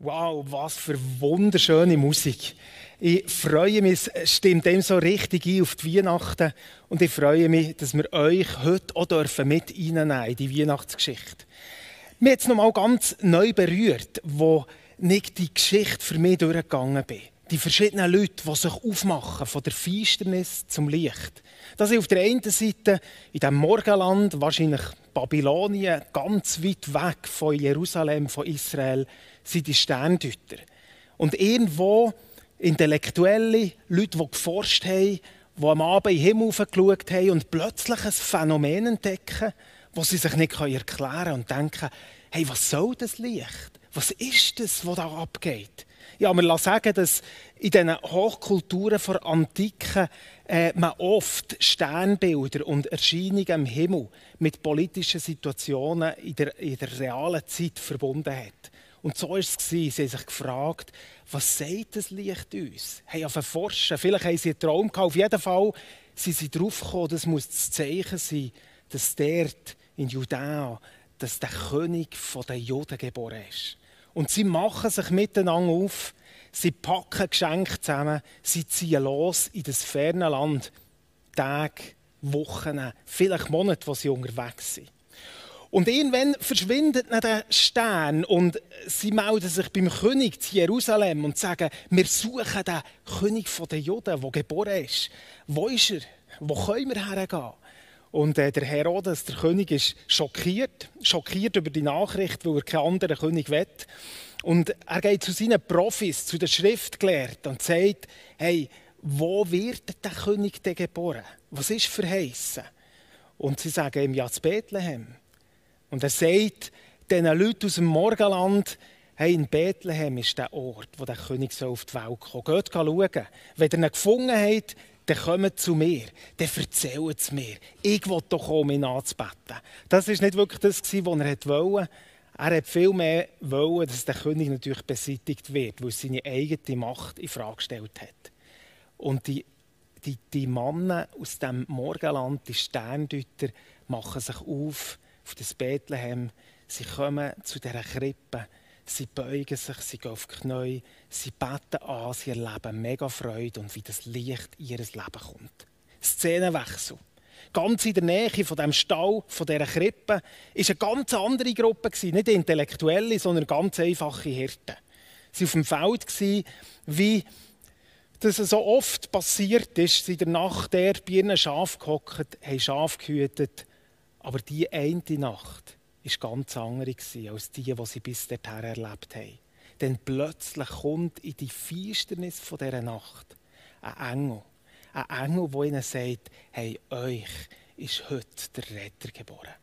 Wow, was für wunderschöne Musik. Ich freue mich, es stimmt dem so richtig ein auf die Weihnachten. Und ich freue mich, dass wir euch heute auch dürfen mit reinnehmen in die Weihnachtsgeschichte. Mir hat es nochmal ganz neu berührt, wo nicht die Geschichte für mich durchgegangen bin. Die verschiedenen Leute, die sich aufmachen von der Finsternis zum Licht. Das ist auf der einen Seite in dem Morgenland, wahrscheinlich Babylonien, ganz weit weg von Jerusalem, von Israel, sind die Sterndeuter. Und irgendwo intellektuelle Leute, die geforscht haben, die am Abend in den Himmel geschaut haben und plötzlich ein Phänomen entdecken, das sie sich nicht erklären können und denken, hey, was soll das Licht? Was ist das, was da abgeht? Ja, man lassen sagen, dass in diesen Hochkulturen der Antike äh, man oft Sternbilder und Erscheinungen im Himmel mit politischen Situationen in der, in der realen Zeit verbunden hat. Und so war es. Sie haben sich gefragt, was sagt das Licht uns? Haben auf forschen. Vielleicht haben sie einen Traum gehabt. Auf jeden Fall sind sie darauf gekommen, das muss das Zeichen sein, dass dort in Judäa, dass der König der Juden geboren ist. Und sie machen sich miteinander auf, sie packen Geschenke zusammen, sie ziehen los in das ferne Land. Tage, Wochen, vielleicht Monate, wo sie unterwegs sind. Und irgendwann verschwindet der Stern und sie melden sich beim König zu Jerusalem und sagen, wir suchen den König der Juden, der geboren ist. Wo ist er? Wo können wir hergehen? Und äh, der Herodes, der König, ist schockiert, schockiert über die Nachricht, weil er keinen anderen König will. Und er geht zu seinen Profis, zu den Schriftgelehrten und sagt, hey, wo wird der König denn geboren? Was ist verheißen? Und sie sagen ihm, ja, zu Bethlehem. Und er sagt diesen Leuten aus dem Morgenland, hey, in Bethlehem ist der Ort, wo der König auf die Welt kommt. Geht schauen. Wenn ihr ihn gefunden habt, dann kommt zu mir, dann erzählt es mir. Ich will doch kommen, ihn anzubeten. Das war nicht wirklich das, was er wollte. Er hat viel mehr wollen, dass der König natürlich beseitigt wird, weil seine eigene Macht in Frage gestellt hat. Und die, die, die Männer aus dem Morgenland, die Sterndeuter, machen sich auf auf das Bethlehem. Sie kommen zu dieser Krippe. Sie beugen sich, sie gehen auf die Knie, sie beten an, sie erleben mega Freude und wie das Licht in ihr Leben kommt. Szenenwechsel. Ganz in der Nähe von dem Stall, von dieser Krippe, war eine ganz andere Gruppe. Nicht Intellektuelle, sondern ganz einfache Hirten. Sie waren auf dem Feld, wie das so oft passiert ist. Sie in der Nacht der bei ihren Schaf gehockt, haben Schaf gehütet aber die eine Nacht war ganz andere als die, die sie bis dahin erlebt haben. Denn plötzlich kommt in die Finsternis dieser Nacht ein Engel. Ein Engel, der ihnen sagt, hey, euch ist heute der Retter geboren.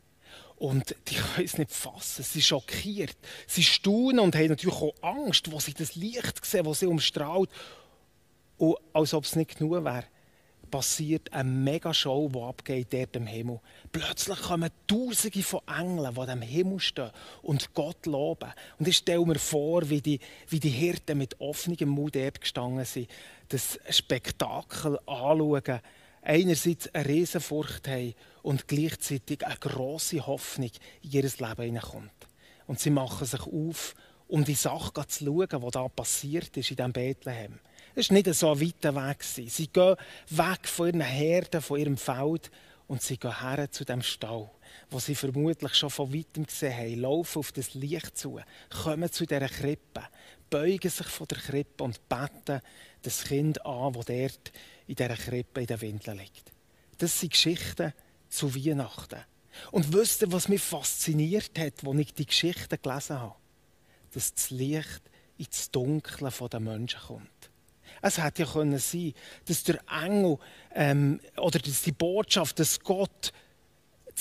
Und die können es nicht fassen. Sie sind schockiert. Sie staunen und haben natürlich auch Angst, wo sie das Licht sehen, das sie umstrahlt. Und als ob es nicht genug wäre, passiert eine Mega-Show, die abgeht dort im Himmel. Plötzlich kommen Tausende von Engeln, die am Himmel stehen und Gott loben. Und ich stelle mir vor, wie die, wie die Hirten mit offenem Mund dort gestanden sind, das Spektakel anschauen, einerseits eine Riesenfurcht haben und gleichzeitig eine grosse Hoffnung in ihr Leben hineinkommt. Und sie machen sich auf, um die Sache zu schauen, was da passiert ist in diesem Bethlehem. Es war nicht so ein weiter Weg. Sie gehen weg von ihren Herden, von ihrem Feld und sie gehen her zu dem Stall, wo sie vermutlich schon von weitem gesehen haben, laufen auf das Licht zu, kommen zu dieser Krippe, beugen sich von der Krippe und beten das Kind an, das dort in dieser Krippe in den Windeln liegt. Das sind Geschichten zu Weihnachten. Und wisst ihr, was mich fasziniert hat, als ich die Geschichten gelesen habe? Dass das Licht ins Dunkle der Menschen kommt. Es hätte ja können sein, dass der Engel ähm, oder dass die Botschaft, dass Gott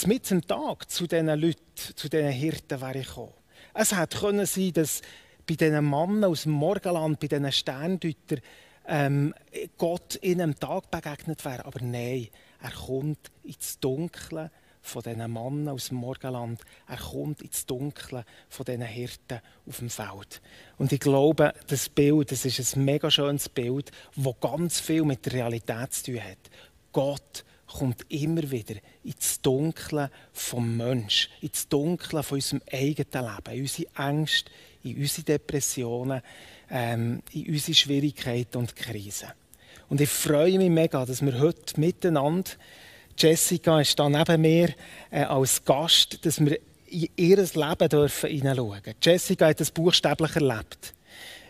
mitten am Tag zu diesen Leuten, zu diesen Hirten wäre gekommen. Es hätte können sein, dass bei diesen Männern aus dem Morgenland, bei diesen Sterndeutern, ähm, Gott in einem Tag begegnet wäre. Aber nein, er kommt ins Dunkle von diesen Männern aus dem Morgenland. Er kommt ins Dunkle von diesen Hirten auf dem Feld. Und ich glaube, das Bild, das ist ein mega schönes Bild, das ganz viel mit der Realität zu tun hat. Gott kommt immer wieder ins Dunkle vom Mensch, ins Dunkle von unserem eigenen Leben, in unsere Ängste, in unsere Depressionen, ähm, in unsere Schwierigkeiten und Krisen. Und ich freue mich mega, dass wir heute miteinander, Jessica ist da neben mir äh, als Gast, dass wir in ihr Leben dürfen hineinschauen dürfen. Jessica hat das buchstäblich erlebt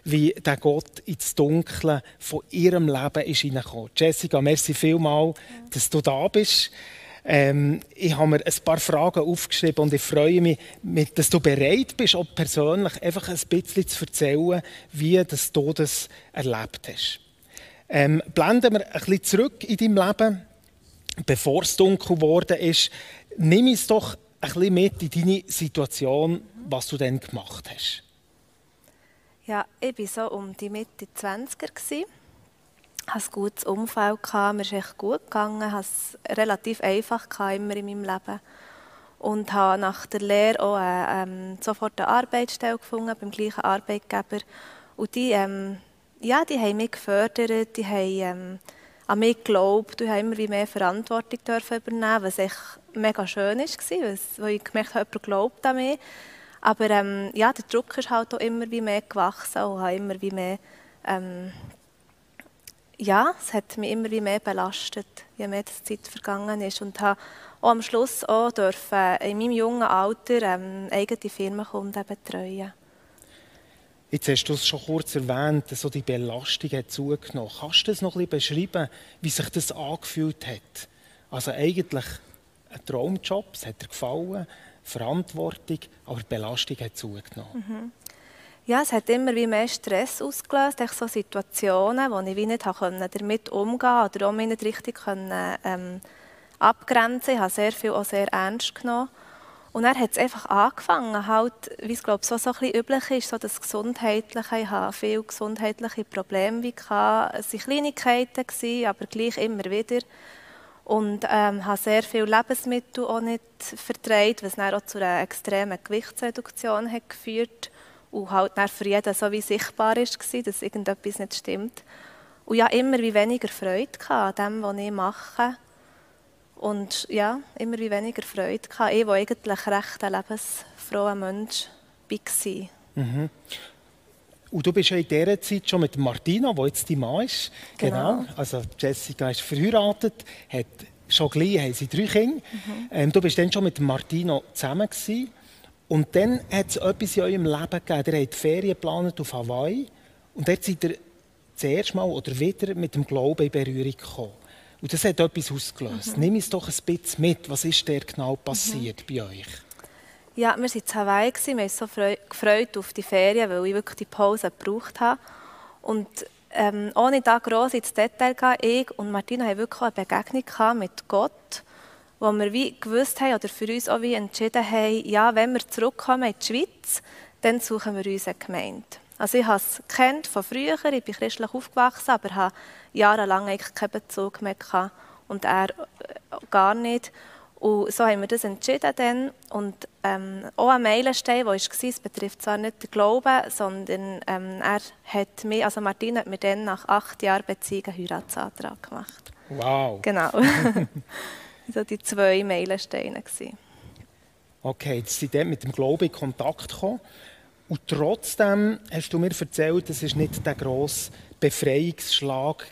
wie der Gott ins Dunkle von ihrem Leben ist hineingekommen. Jessica, merci vielmals, dass du da bist. Ähm, ich habe mir ein paar Fragen aufgeschrieben und ich freue mich, dass du bereit bist, auch persönlich einfach ein bisschen zu erzählen, wie du das erlebt hast. Ähm, blenden wir ein bisschen zurück in deinem Leben, bevor es dunkel geworden ist. Nimm es doch ein bisschen mit in deine Situation, was du dann gemacht hast. Ja, ich war so um die Mitte 20er. Ich hatte ein gutes Umfeld, mir ist echt gut gegangen, ich hatte es relativ einfach immer in meinem Leben. Und habe nach der Lehre auch äh, ähm, sofort eine Arbeitsstelle gefunden beim gleichen Arbeitgeber. Und die, ähm, ja, die haben mich gefördert, die haben ähm, an mich geglaubt, ich durfte immer mehr Verantwortung übernehmen, was echt mega schön war, weil ich gemerkt habe, jemand glaubt an mich. Aber ähm, ja, der Druck ist halt auch immer mehr gewachsen und habe immer mehr, ähm, ja, es hat mich immer mehr belastet, je mehr die Zeit vergangen ist und habe auch am Schluss auch dürfen in meinem jungen Alter ähm, eigene Firmenkunden betreuen. Jetzt hast du es schon kurz erwähnt, so die Belastung hat zugenommen. Kannst du das noch ein bisschen beschreiben, wie sich das angefühlt hat? Also eigentlich ein Traumjob, es hat dir gefallen, Verantwortung, aber die Belastung hat zugenommen. Mhm. Ja, es hat immer wie mehr Stress ausgelöst, so Situationen, wo ich wie nicht damit umgehen konnte oder auch mich nicht richtig können, ähm, abgrenzen Ich habe sehr viel auch sehr ernst genommen. Und dann hat es einfach angefangen, halt, wie es glaube so, so ein bisschen üblich ist, so das Gesundheitliche. Ich hatte viele gesundheitliche Probleme. Es waren Kleinigkeiten, aber gleich immer wieder und ähm, habe sehr viele Lebensmittel auch nicht vertreibt, was dann auch zu einer extremen Gewichtsreduktion hat geführt und halt dann für jeden so wie sichtbar war, dass irgendetwas nicht stimmt. Und ja, immer wie weniger Freude an dem, was ich mache. Und ja, immer wie weniger Freude gehabt. Ich, der eigentlich recht ein lebensfroher Mensch war. Mhm. Und du bist ja in dieser Zeit schon mit Martina, die jetzt die Mann ist. Genau. genau. Also Jessica ist verheiratet, hat schon gleich haben sie drei Kinder. Mhm. Ähm, du bist dann schon mit Martina zusammen gewesen. Und dann hat es etwas in eurem Leben gegeben. Ihr habt Ferien geplant auf Hawaii. Und dort seid ihr das erste Mal oder wieder mit dem Glauben in Berührung gekommen. Und das hat etwas ausgelöst. Mhm. Nimm es doch ein bisschen mit. Was ist da genau passiert mhm. bei euch? Ja, wir waren in Hawaii, wir haben uns so gefreut auf die Ferien, weil ich wirklich die Pause gebraucht habe. Und ähm, ohne da gross ins Detail zu gehen, ich und Martina haben wirklich eine Begegnung mit Gott, wo wir wie gewusst haben oder für uns auch wie entschieden haben, ja, wenn wir zurückkommen in die Schweiz, dann suchen wir uns eine Gemeinde. Also ich habe es kennt von früher, ich bin christlich aufgewachsen, aber habe jahrelang eigentlich keinen Bezug mehr gehabt und er äh, gar nicht. Und so haben wir das entschieden dann. Und ähm, auch ein Meilenstein, der war, es betrifft zwar nicht den Glauben, sondern ähm, er hat mir, also Martin hat mir dann nach acht Jahren Beziehung einen Heiratsantrag gemacht. Wow. Genau. so die zwei Meilensteine. Gewesen. Okay, jetzt sind Sie mit dem Glauben in Kontakt gekommen. Und trotzdem hast du mir erzählt, das war nicht der grosse Befreiungsschlag.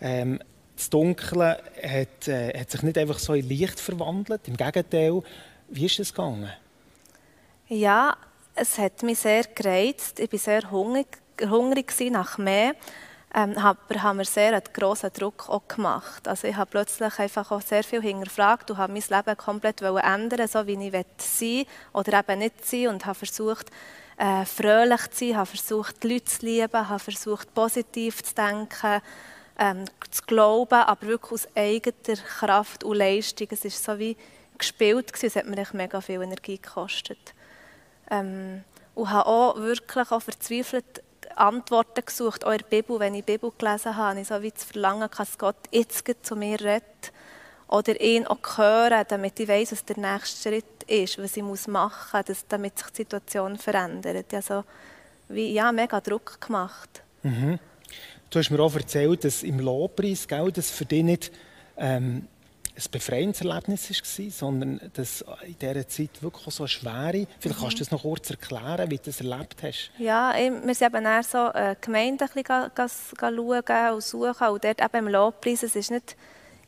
Ähm, das Dunkle hat, äh, hat, sich nicht einfach so in Licht verwandelt. Im Gegenteil, wie ist es gegangen? Ja, es hat mich sehr gereizt. Ich war sehr hungrig, hungrig nach mehr. Ähm, aber haben mir sehr einen grossen Druck auch gemacht. Also ich habe plötzlich einfach auch sehr viel hinterfragt und habe mein Leben komplett ändern, so wie ich sein will oder eben nicht sein und habe versucht, äh, fröhlich zu sein, habe versucht, die Leute zu lieben, habe versucht, positiv zu denken, ähm, zu glauben, aber wirklich aus eigener Kraft und Leistung. Es war so wie gespielt, gewesen. es hat mir mega viel Energie gekostet. Ähm, und habe auch wirklich auch verzweifelt Antworten gesucht, auch in der Bibel, wenn ich die Bibel gelesen habe, habe ich so wie zu verlangen, dass Gott jetzt zu mir redet oder ihn auch hören, damit ich weiß, was der nächste Schritt ist, was ich machen muss, damit sich die Situation verändert. Also wie, ja, mega Druck gemacht. Mhm. Du hast mir auch erzählt, dass im Lobpreis, gell, dass für dich nicht ähm, befreiendes Erlebnis war, sondern dass in dieser Zeit wirklich so eine schwere, vielleicht kannst du das noch kurz erklären, wie du das erlebt hast. Ja, wir sind eben eher so äh, Gemeinden ein schauen und suchen und dort eben im Lobpreis, es ist nicht,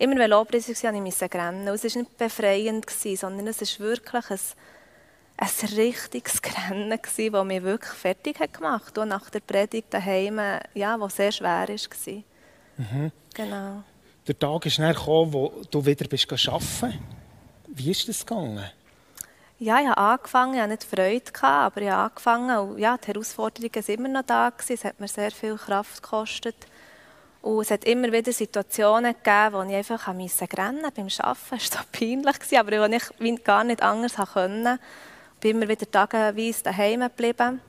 immer wenn Lobpreis war, musste ich rennen. Und es war nicht befreiend, sondern es ist wirklich ein, ein richtiges Rennen, das mich wirklich fertig hat gemacht hat. Und nach der Predigt daheim, ja, was sehr schwer war. Mhm. Genau. Der Tag ist dann gekommen, wo du wieder bist arbeiten Wie ist das gegangen? Ja, ich habe angefangen, ich hatte nicht Freude, aber ich habe angefangen und ja, die Herausforderungen waren immer noch da. Es hat mir sehr viel Kraft gekostet. Und es hat immer wieder Situationen gegeben, wo ich einfach rennen beim Arbeiten. Es war so peinlich, aber ich gar nicht anders konnte. Ich bin immer wieder tageweise daheim geblieben.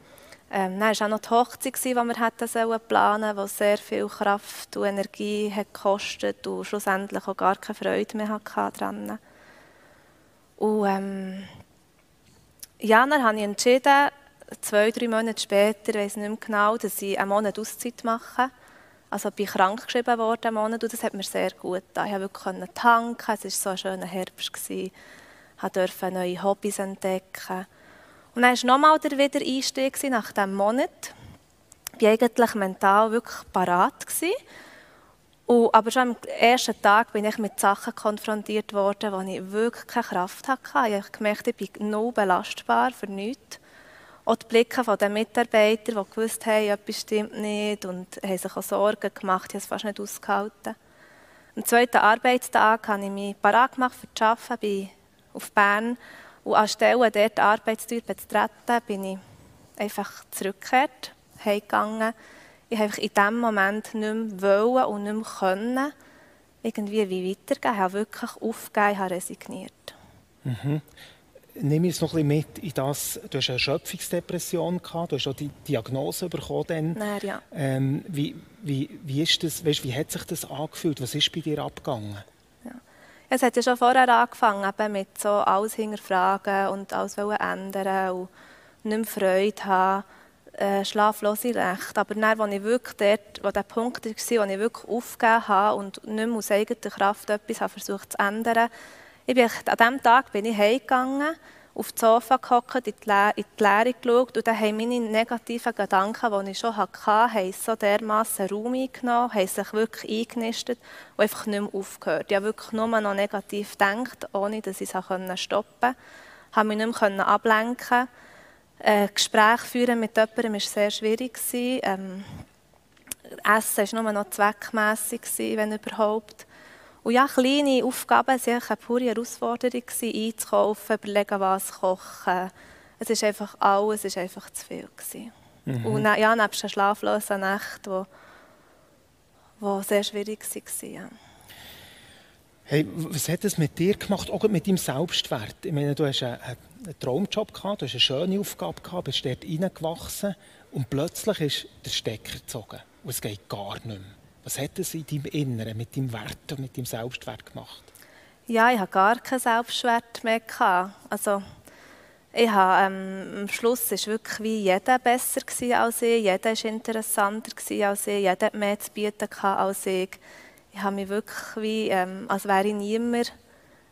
Ähm, dann war auch noch die Hochzeit, die wir hätten planen sollen, die sehr viel Kraft und Energie hat gekostet und schlussendlich auch gar keine Freude mehr daran Und ähm, ja, dann habe ich entschieden, zwei, drei Monate später, ich weiß nicht mehr genau, dass ich einen Monat Auszeit mache. Also ich bin krank geschrieben worden Monat und das hat mir sehr gut getan. Ich konnte tanken, es war so ein schöner Herbst. Ich durfte neue Hobbys entdecken. Und dann war nochmal der Wiedereinstieg nach diesem Monat. Ich war eigentlich mental wirklich parat. Aber schon am ersten Tag bin ich mit Sachen konfrontiert worden, wo ich wirklich keine Kraft hatte. Ich habe gemerkt, ich bin null belastbar für nichts. Auch die Blicke der Mitarbeiter, die gewusst haben, etwas stimmt nicht und haben sich auch Sorgen gemacht, ich habe es fast nicht ausgehalten. Am zweiten Arbeitstag habe ich mich parat gemacht für das Arbeiten, bin auf Bern und anstelle dort die Arbeitstür zu treten, bin ich einfach zurückgekehrt, heimgegangen. Ich habe in diesem Moment nicht mehr wollen und nicht mehr können, irgendwie wie weitergehen. Ich habe wirklich aufgegeben, habe resigniert. Mhm. Nimm uns noch ein bisschen mit in das, du hast eine Erschöpfungsdepression gehabt, du hast auch die Diagnose bekommen. Dann. Nein, ja. Ähm, wie, wie, wie, ist das, weißt, wie hat sich das angefühlt? Was ist bei dir abgegangen? Es hat ja schon vorher angefangen, eben mit so alles hinterfragen und alles ändern und nicht mehr Freude haben, äh, schlaflose Nächte. Aber dann, als ich wirklich dort, wo der Punkt war, wo ich wirklich aufgegeben habe und nicht mehr aus eigener Kraft etwas habe versucht zu ändern, ich bin, an diesem Tag bin ich heimgegangen auf das Sofa gehockt, in die, Leere geschaut und dann haben meine negativen Gedanken, die ich schon hatte, so dermassen Raum eingenommen, haben sich wirklich eingenistet und einfach nicht mehr aufgehört. Ich habe wirklich nur noch negativ gedacht, ohne dass ich es stoppen konnte. Ich konnte mich nicht mehr ablenken. Ein Gespräch führen mit jemandem war sehr schwierig. Ähm, Essen war nur noch zweckmässig, wenn überhaupt. Und ja, kleine Aufgaben waren eine pure Herausforderung, einzukaufen, überlegen, was kochen. Es ist einfach alles ist einfach zu viel. Mhm. Und ja, nebst den schlaflosen Nächten, die, die sehr schwierig waren. Ja. Hey, was hat das mit dir gemacht, auch mit deinem Selbstwert? Ich meine, du hast einen, einen Traumjob gehabt, du hast eine schöne Aufgabe gehabt, bist dort reingewachsen und plötzlich ist der Stecker gezogen und es geht gar nicht mehr. Was hat es in deinem Inneren mit deinem Wert und mit deinem Selbstwert gemacht? Ja, ich hatte gar keinen Selbstwert mehr. Also, ich habe, ähm, am Schluss war wirklich wie jeder besser als ich, jeder war interessanter als ich, jeder hat mehr zu bieten als ich. Ich habe mich wirklich wie, ähm, als wäre ich niemand,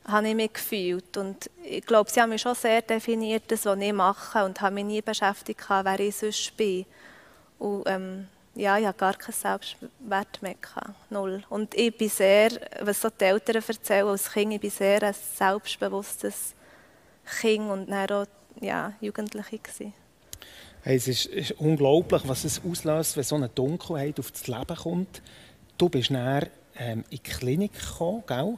habe ich mich gefühlt. Und ich glaube, sie haben mich schon sehr definiert, das, was ich mache, und haben mich nie beschäftigt, wer ich sonst bin. Und, ähm, ja, ich hatte gar keinen Selbstwert mehr. Null. Und ich bin sehr, was so die Eltern erzählen als Kind, ich bin sehr ein selbstbewusstes Kind und dann auch ja, Jugendliche. Hey, es ist, ist, unglaublich, was es auslöst, wenn so eine Dunkelheit auf das Leben kommt. Du bist dann ähm, in die Klinik gekommen, gell?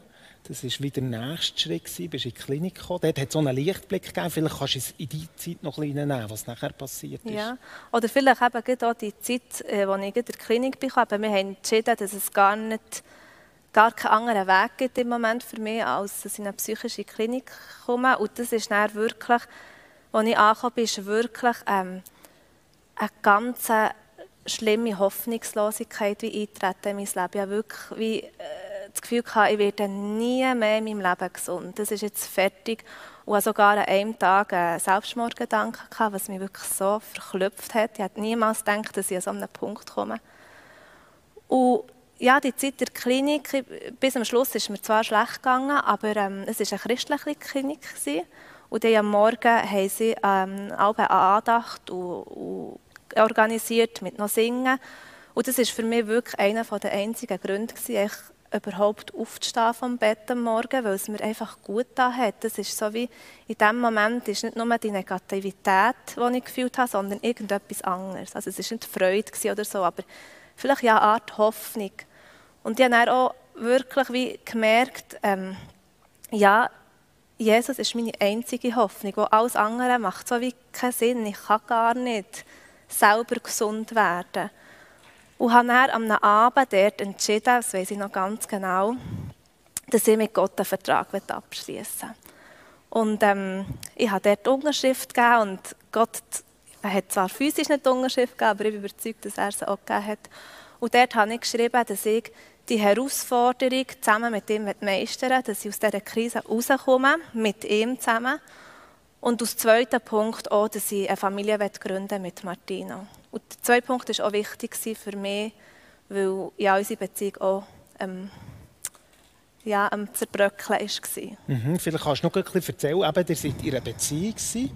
Das war wieder der nächste Schritt. Du bist in die Klinik gekommen. Dort hat es so einen Lichtblick gegeben. Vielleicht kannst du es in die Zeit noch ein bisschen nehmen, was nachher passiert ist. Ja, oder vielleicht eben auch die Zeit, äh, als ich in der Klinik bin. Aber wir haben entschieden, dass es gar nicht gar keinen anderen Weg gibt im Moment für mich, als dass ich in eine psychische Klinik komme. Und das ist dann wirklich, als ich angekommen bin, wirklich ähm, eine ganz schlimme Hoffnungslosigkeit wie eintreten in mein Leben. Habe wirklich wie, äh, das Gefühl gehabt, ich werde nie mehr in meinem Leben gesund. Das ist jetzt fertig. Und habe sogar an einem Tag einen Selbstmordgedanken gehabt, was mich wirklich so verklüpft hat. Ich hätte niemals gedacht, dass ich an so einen Punkt komme. Und ja, die Zeit der Klinik, bis zum Schluss ist mir zwar schlecht gegangen, aber ähm, es war eine christliche Klinik. Gewesen. Und am Morgen haben sie ähm, eine Andacht und, und organisiert mit noch Singen. Und das war für mich wirklich einer der einzigen Gründe, gewesen, überhaupt aufzustehen vom Bett am Morgen, weil es mir einfach gut da hat. Das ist so wie, in dem Moment ist nicht nur die Negativität, die ich gefühlt habe, sondern irgendetwas anderes. Also es war nicht Freude oder so, aber vielleicht ja eine Art Hoffnung. Und ich habe dann auch wirklich wie gemerkt, ähm, ja, Jesus ist meine einzige Hoffnung. Wo alles andere macht so wie keinen Sinn. Ich kann gar nicht selber gesund werden. Und habe dann am Abend dort entschieden, das weiß ich noch ganz genau, dass ich mit Gott einen Vertrag abschließen will. Und ähm, ich habe dort Unterschrift gegeben und Gott er hat zwar physisch nicht Unterschrift gegeben, aber ich bin überzeugt, dass er sie auch gegeben hat. Und dort habe ich geschrieben, dass ich die Herausforderung zusammen mit ihm meistern dass ich aus dieser Krise rauskomme, mit ihm zusammen. Und als zweiter Punkt auch, dass ich eine Familie gründen mit Martino. Und der zweite Punkt war auch wichtig für mich, weil ja unsere Beziehung auch ähm, ja, am Zerbröckeln war. Mhm, vielleicht kannst du noch ein bisschen erzählen, eben, ihr seid in einer Beziehung gewesen.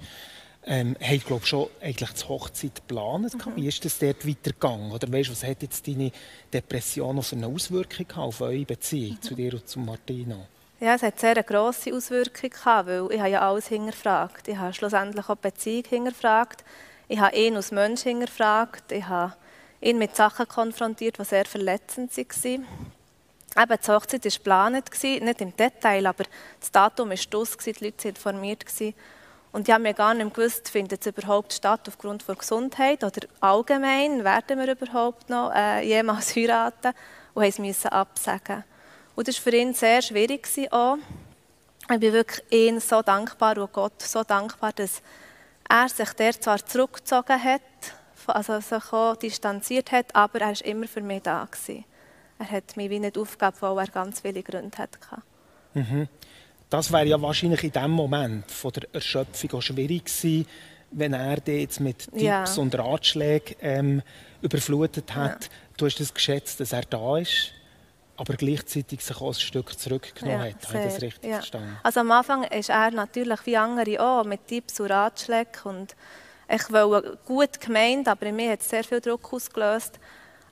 Ähm, habt glaube schon eigentlich die Hochzeit geplant? Mhm. Wie ist das dort weitergegangen? Oder weißt, was hat jetzt deine Depression für eine Auswirkung auf eure Beziehung mhm. zu dir und zu Martino? Ja, es hat sehr eine grosse Auswirkung gehabt, weil ich habe ja alles hinterfragt. Ich habe schlussendlich auch die Beziehung hinterfragt. Ich habe ihn als Mensch hinterfragt. Ich habe ihn mit Sachen konfrontiert, die sehr verletzend waren. Eben, die Hochzeit war geplant, nicht im Detail, aber das Datum war aus, die Leute waren informiert. Und ich habe mir gar nicht gewusst, findet es überhaupt statt aufgrund der Gesundheit oder allgemein, werden wir überhaupt noch äh, jemals heiraten? Und mussten absagen. Und das war für ihn sehr schwierig auch. Ich bin wirklich ihm so dankbar und Gott so dankbar, dass er sich der zwar zurückgezogen hat, also sich auch distanziert hat, aber er war immer für mich da. Gewesen. Er hat mich wie nicht aufgegeben, weil er ganz viele Gründe hatte. Mhm. Das wäre ja wahrscheinlich in dem Moment von der Erschöpfung auch schwierig gewesen, wenn er dich jetzt mit Tipps ja. und Ratschlägen ähm, überflutet hat. Ja. Du hast es das geschätzt, dass er da ist aber gleichzeitig sich auch ein Stück zurückgenommen ja, hat. Habe ich das richtig ja. verstanden? Also am Anfang ist er natürlich wie andere auch mit Tipps und Ratschlägen und ich wollte gut gemeint, aber in mir hat es sehr viel Druck ausgelöst.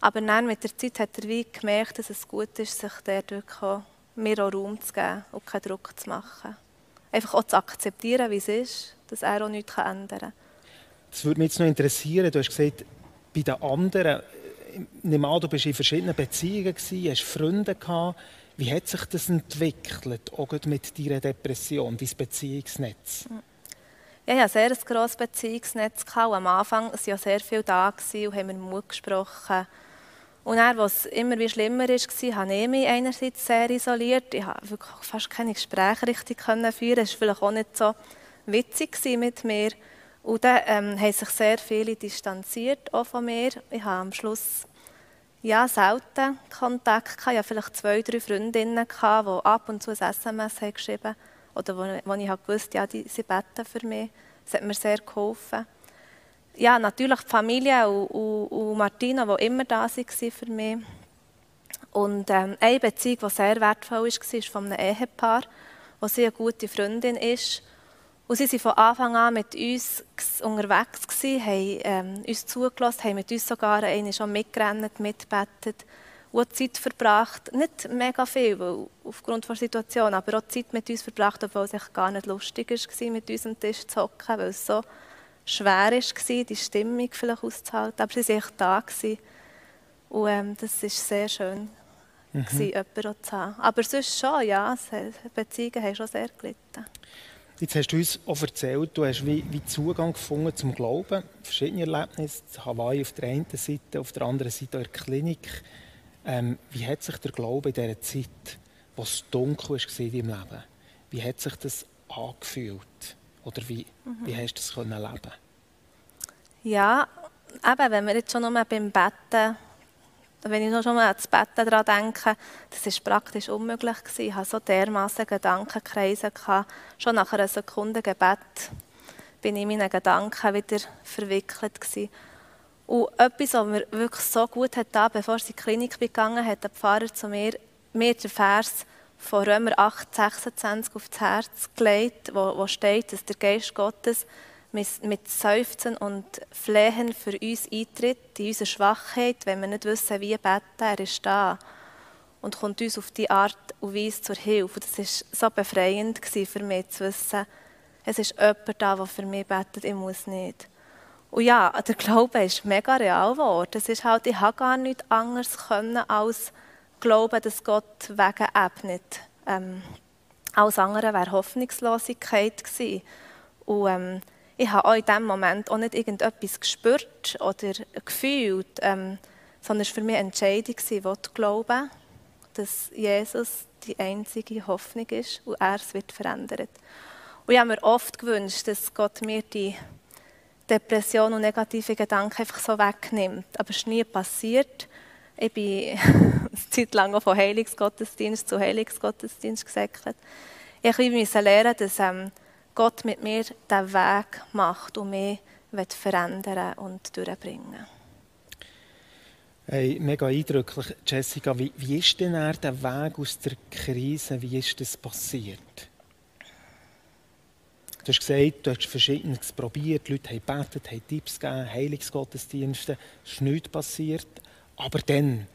Aber dann mit der Zeit hat er wie gemerkt, dass es gut ist, sich dadurch auch, mir auch Raum zu geben und keinen Druck zu machen. Einfach auch zu akzeptieren, wie es ist, dass er auch nichts ändern kann. Das würde mich jetzt noch interessieren. Du hast gesagt, bei den anderen nehme an, du bist in verschiedenen Beziehungen, gewesen, hast Freunde gehabt. Wie hat sich das entwickelt, auch mit deiner Depression, dein Beziehungsnetz? Ja, ich hatte ein sehr grosses Beziehungsnetz. Am Anfang waren ja sehr viele da und haben mir Mut gesprochen. Und dann, es immer wie schlimmer war, habe ich mich einerseits sehr isoliert. Ich konnte fast keine Gespräche richtig führen. Es war vielleicht auch nicht so witzig mit mir. Und dann ähm, haben sich sehr viele distanziert auch von mir. Ich habe am Schluss ja, selten Kontakt gehabt. Ich hatte vielleicht zwei, drei Freundinnen, gehabt, die ab und zu ein SMS haben geschrieben oder wo, wo ich halt wusste, ja, die, sie beten für mich. Das hat mir sehr geholfen. Ja, natürlich die Familie und, und, und Martina, die immer da waren für mich. Und ähm, eine Beziehung, die sehr wertvoll war, war von einem Ehepaar, wo sie eine gute Freundin ist und sie waren von Anfang an mit uns unterwegs, gewesen, haben ähm, uns zugelassen, haben mit uns sogar eine schon mitgerannt, mitbettet und Zeit verbracht. Nicht mega viel, weil, aufgrund der Situation, aber auch Zeit mit uns verbracht, obwohl es gar nicht lustig war, mit uns am Tisch zu hocken, weil es so schwer war, die Stimmung vielleicht auszuhalten. Aber sie waren da. Gewesen. Und ähm, das war sehr schön, mhm. gewesen, jemanden zu haben. Aber sonst schon, ja, Beziehungen haben schon sehr gelitten. Jetzt hast du uns auch erzählt, du hast wie, wie Zugang gefunden zum Glauben. Verschiedene Erlebnisse. Hawaii auf der einen Seite, auf der anderen Seite in der Klinik. Ähm, wie hat sich der Glaube in dieser Zeit, wo es dunkel war in deinem Leben, wie hat sich das angefühlt? Oder wie, mhm. wie hast du das können leben Ja, eben, wenn wir jetzt schon nur beim Betten wenn ich noch schon mal ans Bett daran denke, das war praktisch unmöglich. Ich hatte so dermaßen Gedankenkreise. Schon nach einer Sekunde Gebet bin ich in meinen Gedanken wieder verwickelt. Gewesen. Und etwas, was mir wirklich so gut hat, bevor sie in die Klinik gegangen hat der Pfarrer zu mir, mir den Vers von Römer 8, 26 aufs Herz gelegt, wo, wo steht, dass der Geist Gottes mit, Seufzen und Flehen für uns eintritt, in unsere Schwachheit, wenn wir nicht wissen, wie beten, er ist da und kommt uns auf die Art und Weise zur Hilfe. Das war so befreiend für mich zu wissen, es ist jemand da, der für mich betet, ich muss nicht. Und ja, der Glaube ist mega real geworden. Es ist halt, ich habe gar nichts anderes können, als glauben, dass Gott wegen ebnet. Ähm, alles andere wäre Hoffnungslosigkeit gewesen. Und ähm, ich habe auch in diesem Moment auch nicht irgendetwas gespürt oder gefühlt, ähm, sondern es war für mich eine Entscheidung, ich glauben, dass Jesus die einzige Hoffnung ist und er es wird verändern. Und ich habe mir oft gewünscht, dass Gott mir die Depression und negative Gedanken einfach so wegnimmt. Aber es ist nie passiert. Ich bin eine Zeit lang auch von Heilungsgottesdienst zu Heilungsgottesdienst gesäckelt. Ich musste lernen, dass ähm, Gott mit mir den Weg macht und mich verändern und durchbringen Hey, mega eindrücklich, Jessica. Wie, wie ist denn der Weg aus der Krise? Wie ist das passiert? Du hast gesagt, du hast Verschiedenes probiert, die Leute haben gebetet, haben Tipps gegeben, Heilungsgottesdienste, es ist nichts passiert. Aber dann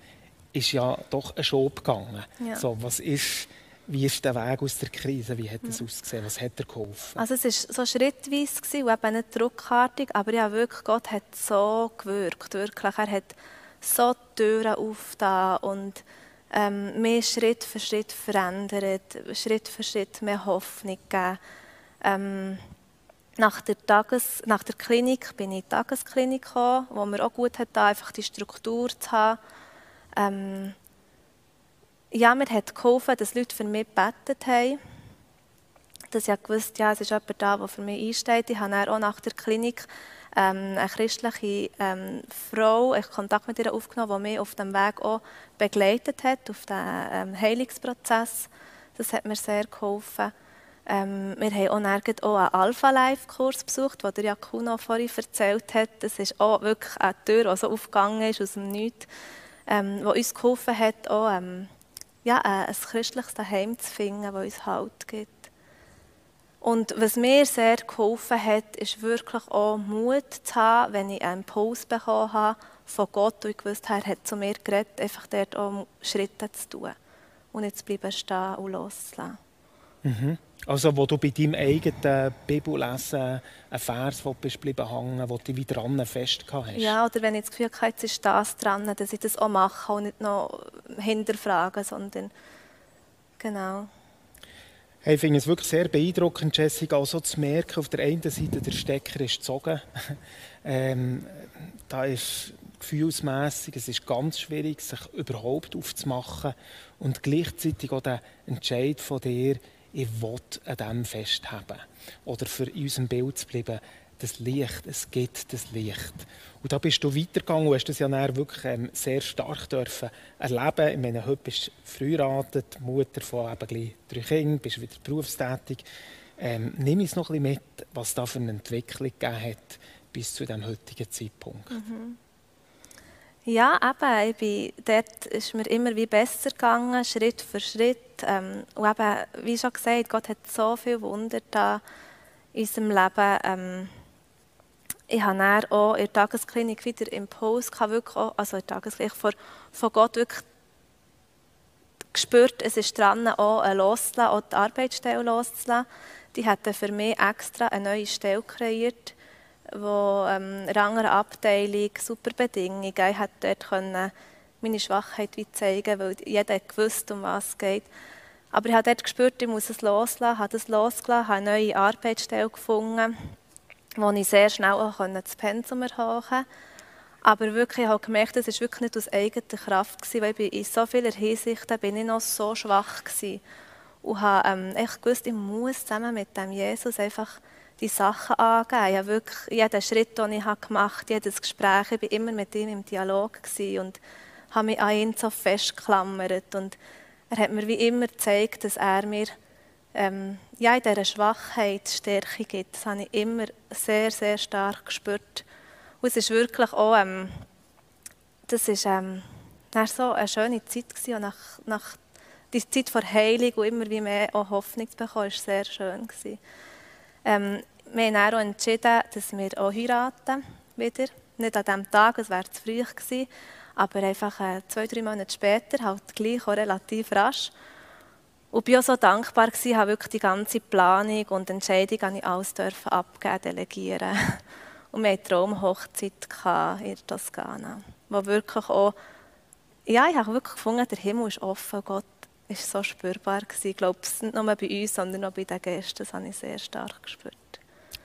ist ja doch ein Schub gegangen. Ja. So, was ist, wie ist der Weg aus der Krise? Wie hat es ja. ausgesehen? Was hat er geholfen? Also es war so schrittweise und eben nicht druckartig, aber ja, wirklich, Gott hat so gewirkt. Wirklich. Er hat so Türen aufgetan und ähm, mehr Schritt für Schritt verändert, Schritt für Schritt mehr Hoffnung gegeben. Ähm, nach der, Tages-, nach der Klinik bin ich in die Tagesklinik gekommen, wo mir auch gut hat, einfach die Struktur zu haben. Ähm, ja, mir hat geholfen, dass Leute für mich gebetet haben. Dass ich wusste, ja, es ist jemand da, der für mich einsteht. Ich habe auch nach der Klinik ähm, eine christliche ähm, Frau ich Kontakt mit ihr aufgenommen, die mich auf dem Weg auch begleitet hat, auf den ähm, Heilungsprozess. Das hat mir sehr geholfen. Ähm, wir haben auch, auch einen Alpha-Life-Kurs besucht, den der Jakuno vorhin erzählt hat. Das ist auch wirklich eine Tür, die so aufgegangen ist aus dem Nichts, ähm, die uns geholfen hat, auch ähm, ja, ein christliches Daheim zu finden, das uns Halt gibt. Und was mir sehr geholfen hat, ist wirklich auch Mut zu haben, wenn ich einen Impuls bekommen habe von Gott und ich wusste, er hat zu mir geredet, einfach dort auch Schritte zu tun und nicht zu bleiben stehen und loszulassen. Mhm. Also wo du bei deinem eigenen Bibellesen einen Vers wo bist bleiben hängen, wo du wieder dran festgehalten hast. Ja, oder wenn ich das Gefühl habe, jetzt ist das dran, dass ich das auch mache und nicht noch hinterfragen, sondern genau. Hey, ich finde es wirklich sehr beeindruckend, Jessica, auch so zu merken, auf der einen Seite der Stecker ist gezogen. ähm, da ist gefühlsmässig, es ist ganz schwierig, sich überhaupt aufzumachen und gleichzeitig auch der Entscheid von dir, ich will an dem festhalten. Oder für unserem Bild zu bleiben, das Licht, es gibt das Licht. Und da bist du weitergegangen und hast das ja wirklich ähm, sehr stark dürfen erleben. Ich meine, heute bist du verheiratet, Mutter von eben drei Kindern, bist wieder berufstätig. Ähm, nimm uns noch ein bisschen mit, was da für eine Entwicklung gegeben hat bis zu dem heutigen Zeitpunkt. Mhm. Ja, eben, ich bin, dort ist mir immer wie besser gegangen, Schritt für Schritt. Ähm, und eben, wie schon gesagt, Gott hat so viel Wunder da in unserem Leben. Ähm, ich habe dann auch in der Tagesklinik wieder Impuls gehabt, wirklich auch, also in der Tagesklinik von, von Gott wirklich gespürt, es ist dran, auch loszulassen, auch die Arbeitsstelle loszulassen. Die hatten für mich extra eine neue Stelle kreiert wo ähm, in einer Abteilung super Bedingungen. Ich konnte dort können meine Schwachheit wie zeigen, weil jeder gewusst, um was es geht. Aber ich habe dort gespürt, ich muss es loslassen, habe es losgelassen, habe eine neue Arbeitsstelle gefunden, wo ich sehr schnell auch das Pensum erhöhen konnte. Aber wirklich, ich habe gemerkt, es war wirklich nicht aus eigener Kraft, gewesen, weil in so vielen Hinsichten bin ich noch so schwach war. Und habe ähm, echt gewusst, ich muss zusammen mit dem Jesus einfach die Sachen angeben. Ja, wirklich jeden Schritt, den ich gemacht habe, jedes Gespräch, ich war immer mit ihm im Dialog und habe mich an ihn so festgeklammert. Und er hat mir wie immer gezeigt, dass er mir ähm, ja, in dieser Schwachheit Stärke gibt. Das habe ich immer sehr, sehr stark gespürt. Und es ist wirklich auch, ähm, das ist ähm, so eine schöne Zeit gewesen. Und nach, nach die Zeit vor Heilung und immer wie mehr auch Hoffnung zu bekommen, war sehr schön. Gewesen. Ähm, wir haben auch entschieden, dass wir auch heiraten wieder. Nicht an diesem Tag, es wäre zu früh gewesen, aber einfach äh, zwei, drei Monate später, halt gleich auch relativ rasch. Und ich war auch so dankbar, gewesen, habe wirklich die ganze Planung und Entscheidung an alles dürfen abgeben, delegieren. Und wir hatten eine Traumhochzeit in Toskana, wo wirklich auch, ja, ich habe wirklich gefunden, der Himmel ist offen, Gott ist so spürbar gewesen. Ich glaube, es nicht nur bei uns, sondern auch bei den Gästen, das habe ich sehr stark gespürt.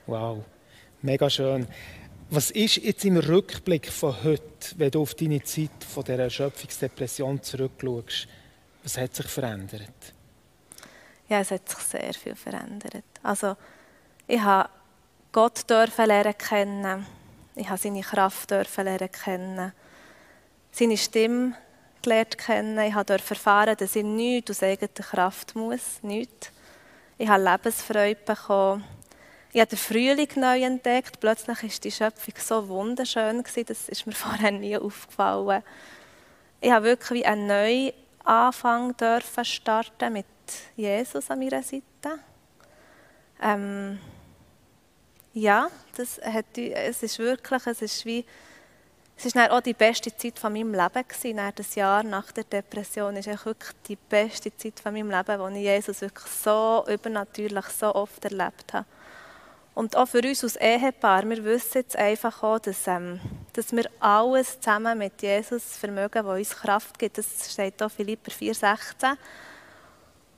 Wow, mega schön. Was ist jetzt im Rückblick von heute, wenn du auf deine Zeit von dieser Erschöpfungsdepression zurückschaust, was hat sich verändert? Ja, es hat sich sehr viel verändert. Also, ich habe Gott dürfen lernen kennen. Ich habe seine Kraft dürfen lernen kennen. Seine Stimme gelernt kennen. Ich durfte erfahren, dass ich nichts aus eigener Kraft muss. Nichts. Ich habe Lebensfreude bekommen. Ich habe den Frühling neu entdeckt. Plötzlich war die Schöpfung so wunderschön. Das ist mir vorher nie aufgefallen. Ich habe wirklich wie einen neuen Anfang dürfen starten mit Jesus an meiner Seite. Ähm, ja, das hat, es ist wirklich, es ist wie, es war auch die beste Zeit von meinem Leben. Das Jahr nach der Depression ist wirklich die beste Zeit von meinem Leben, wo ich Jesus wirklich so übernatürlich, so oft erlebt habe. Und auch für uns als Ehepaar, wir wissen jetzt einfach auch, dass, ähm, dass wir alles zusammen mit Jesus vermögen, was uns Kraft gibt. Das steht hier Philipper 4,16.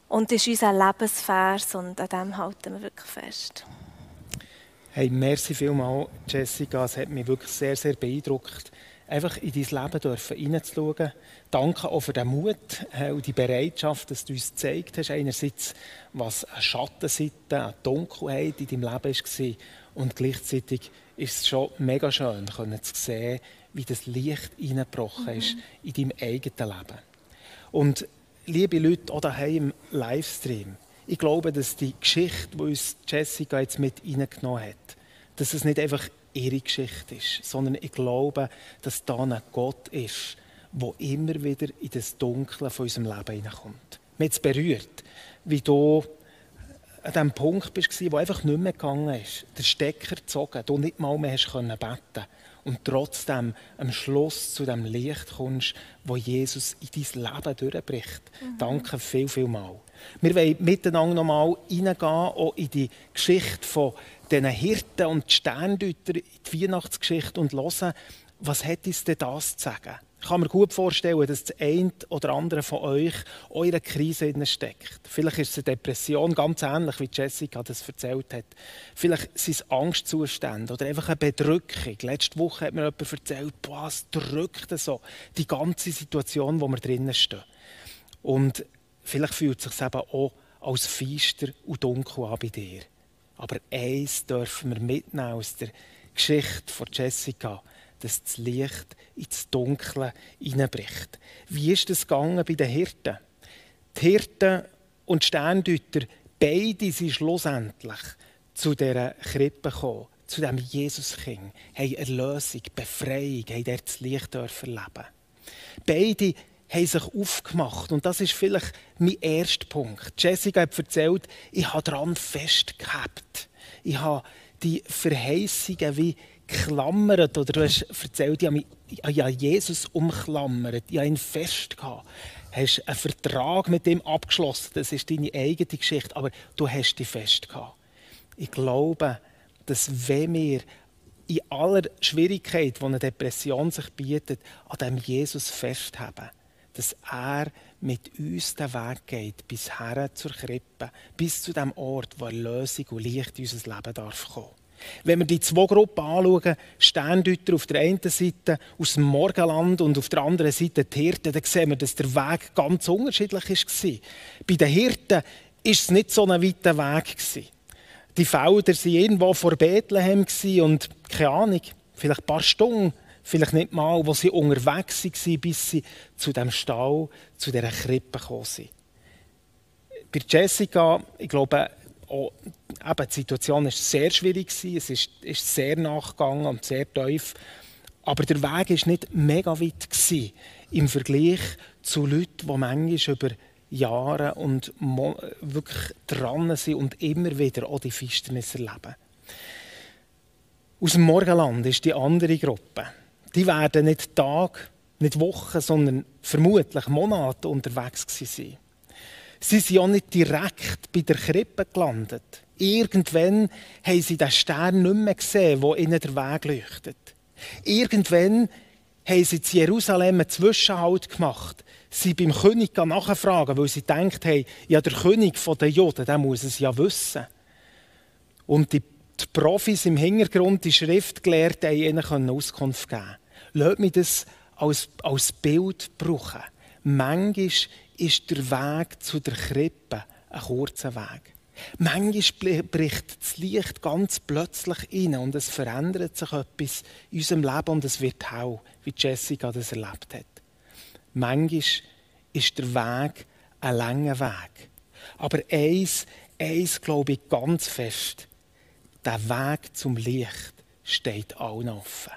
Und das ist unser Lebensvers und an dem halten wir wirklich fest. Hey, merci vielmals, Jessica. Es hat mich wirklich sehr, sehr beeindruckt, einfach in dein Leben dürfen hineinzuschauen. Danke auch für den Mut äh, und die Bereitschaft, dass du uns gezeigt hast. Einerseits, was eine Schattenseite, eine Dunkelheit in deinem Leben war. Und gleichzeitig ist es schon mega schön, zu sehen, wie das Licht hineingebrochen ist mhm. in deinem eigenen Leben. Und liebe Leute, auch daheim im Livestream, ich glaube, dass die Geschichte, die uns Jessica jetzt mit reingenommen hat, dass es nicht einfach ihre Geschichte ist, sondern ich glaube, dass da ein Gott ist, der immer wieder in das Dunkle von unserem Leben hineinkommt. Mich hat berührt, wie du an dem Punkt bist, wo einfach nicht mehr gegangen ist. Der Stecker gezogen, du nicht mal mehr hast beten können und trotzdem am Schluss zu dem Licht kommst, wo Jesus in dein Leben durchbricht. Mhm. Danke viel, viel mal. Wir wollen miteinander noch mal reingehen, auch in die Geschichte von diesen Hirten und Sterndeuter, in die Weihnachtsgeschichte und hören, was hat uns denn das zu sagen? Ich kann mir gut vorstellen, dass das eine oder andere von euch eure Krise steckt. Vielleicht ist es eine Depression, ganz ähnlich wie Jessica das erzählt hat. Vielleicht sind es Angstzustände oder einfach eine Bedrückung. Letzte Woche hat mir jemand erzählt, es drückt so die ganze Situation, wo wir drinnen stehen. Und vielleicht fühlt es sich eben auch als feister und dunkel an bei dir. Aber eins dürfen wir mitnehmen aus der Geschichte von Jessica dass das Licht ins Dunkle hineinbricht. Wie ist das gegangen bei den Hirten? Die Hirten und Sterndeuter, beide sind schlussendlich zu dieser Krippe gekommen, zu dem Jesuskind, haben Erlösung, Befreiung, haben dort das Licht erleben. Beide haben sich aufgemacht. Und das ist vielleicht mein erster Punkt. Jessica hat erzählt, ich habe daran festgehabt. Ich habe die Verheißungen wie geklammert oder du hast erzählt, ich habe, mich, ich habe Jesus umklammert, ich habe ihn festgehabt. Du hast einen Vertrag mit ihm abgeschlossen, das ist deine eigene Geschichte, aber du hast dich festgehabt. Ich glaube, dass wenn wir in aller Schwierigkeit, die eine Depression sich bietet, an dem Jesus festhaben, dass er mit uns den Weg geht, bis her zur Krippe, bis zu dem Ort, wo Lösung und Licht in unser Leben darf kommen. Wenn wir die zwei Gruppen anschauen, Sterndeuter auf der einen Seite aus dem Morgenland und auf der anderen Seite die Hirten, dann sehen wir, dass der Weg ganz unterschiedlich war. Bei den Hirten war es nicht so ein weiter Weg. Die Felder waren irgendwo vor Bethlehem und keine Ahnung, vielleicht ein paar Stunden, vielleicht nicht mal, wo sie unterwegs waren, bis sie zu dem Stall, zu dieser Krippe gekommen sind. Bei Jessica, ich glaube, auch, eben, die Situation war sehr schwierig, es ist, ist sehr nachgegangen und sehr tief. Aber der Weg war nicht mega weit gewesen, im Vergleich zu Leuten, die manchmal über Jahre und wirklich dran sind und immer wieder auch die Finsternis erleben. Aus dem Morgenland ist die andere Gruppe. Die werden nicht Tag, nicht Wochen, sondern vermutlich Monate unterwegs sein. Sie sind auch nicht direkt bei der Krippe gelandet. Irgendwann haben sie den Stern nicht mehr gesehen, der ihnen der Weg leuchtet. Irgendwann haben sie in Jerusalem einen Zwischenhalt gemacht. Sie beim König nachfragen, weil sie gedacht haben, ja, der König der Juden, der muss es ja wissen. Und die, die Profis im Hintergrund, die Schriftgelehrten, haben ihnen Auskunft geben Lasst mich das als, als Bild brauchen. Manchmal ist der Weg zu der Krippe ein kurzer Weg. Manchmal bricht das Licht ganz plötzlich rein und es verändert sich etwas in unserem Leben und es wird hell, wie Jessica das erlebt hat. Manchmal ist der Weg ein langer Weg. Aber eins, eins glaube ich ganz fest. Der Weg zum Licht steht allen offen.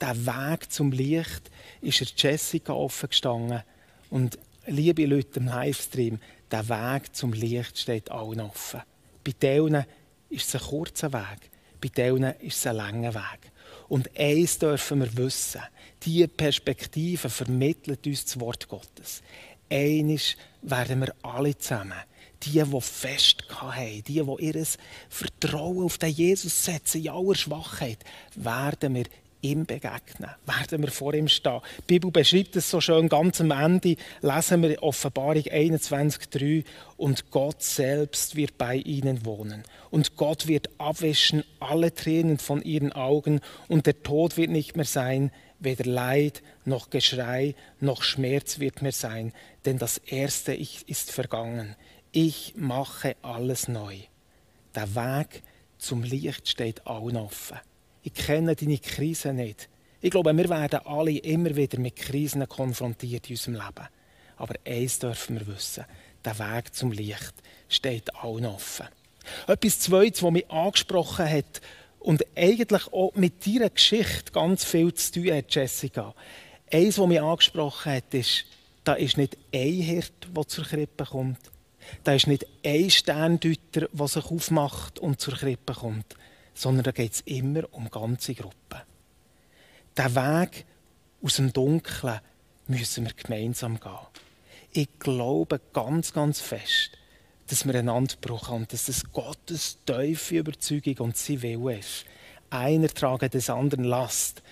Der Weg zum Licht ist der Jessica offen gestanden. Und liebe Leute im Livestream, der Weg zum Licht steht allen offen. Bei denen ist es ein kurzer Weg, bei denen ist es ein langer Weg. Und eins dürfen wir wissen, diese Perspektive vermittelt uns das Wort Gottes. Eines werden wir alle zusammen, die, die fest haben, die, die ihr Vertrauen auf den Jesus setzen, in aller Schwachheit, werden wir ihm begegnen, werden wir vor ihm stehen. Die Bibel beschreibt es so schön, ganz am Ende lesen wir Offenbarung 21,3 und Gott selbst wird bei ihnen wohnen. Und Gott wird abwischen alle Tränen von ihren Augen und der Tod wird nicht mehr sein, weder Leid noch Geschrei noch Schmerz wird mehr sein, denn das Erste ist vergangen. Ich mache alles neu. Der Weg zum Licht steht allen offen. Ich kenne deine Krise nicht. Ich glaube, wir werden alle immer wieder mit Krisen konfrontiert in unserem Leben. Aber eins dürfen wir wissen: der Weg zum Licht steht allen offen. Etwas Zweites, was mich angesprochen hat und eigentlich auch mit deiner Geschichte ganz viel zu tun hat, Jessica. Eins, was mich angesprochen hat, ist, da ist nicht ein Hirt, der zur Krippe kommt. Da ist nicht ein Sterndeuter, der sich aufmacht und zur Krippe kommt sondern da geht es immer um ganze Gruppen. Den Weg aus dem Dunkeln müssen wir gemeinsam gehen. Ich glaube ganz, ganz fest, dass wir einander brauchen und dass es Gottes tiefe Überzeugung und sein Wille ist. Einer trage des anderen Last,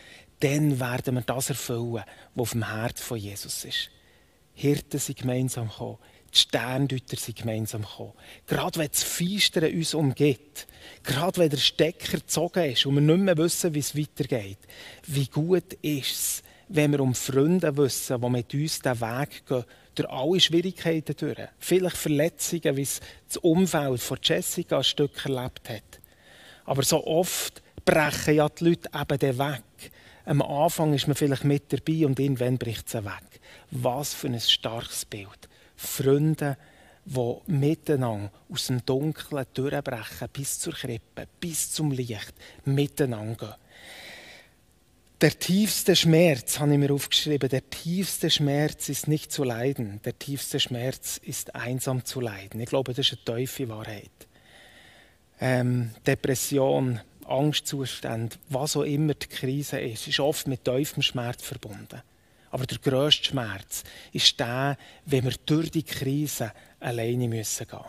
dann werden wir das erfüllen, was auf dem Herz von Jesus ist. Hirten sind gemeinsam gekommen, die Sterndeuter sind gemeinsam gekommen. Gerade wenn das Feistern uns umgeht, gerade wenn der Stecker gezogen ist und wir nicht mehr wissen, wie es weitergeht, wie gut ist es, wenn wir um Freunde wissen, die mit uns den Weg gehen, durch alle Schwierigkeiten durch. Vielleicht Verletzungen, wie es das Umfeld von Jessica ein Stück erlebt hat. Aber so oft brechen ja die Leute eben den Weg. Am Anfang ist man vielleicht mit dabei und irgendwann bricht es weg. Was für ein starkes Bild. Freunde, die miteinander aus dem Dunkeln durchbrechen bis zur Krippe, bis zum Licht, miteinander gehen. Der tiefste Schmerz, habe ich mir aufgeschrieben, der tiefste Schmerz ist nicht zu leiden. Der tiefste Schmerz ist einsam zu leiden. Ich glaube, das ist eine tiefe Wahrheit. Ähm, Depression, Angstzustände, was auch immer die Krise ist, ist oft mit tiefem Schmerz verbunden. Aber der grösste Schmerz ist der, wenn wir durch die Krise alleine müssen gehen.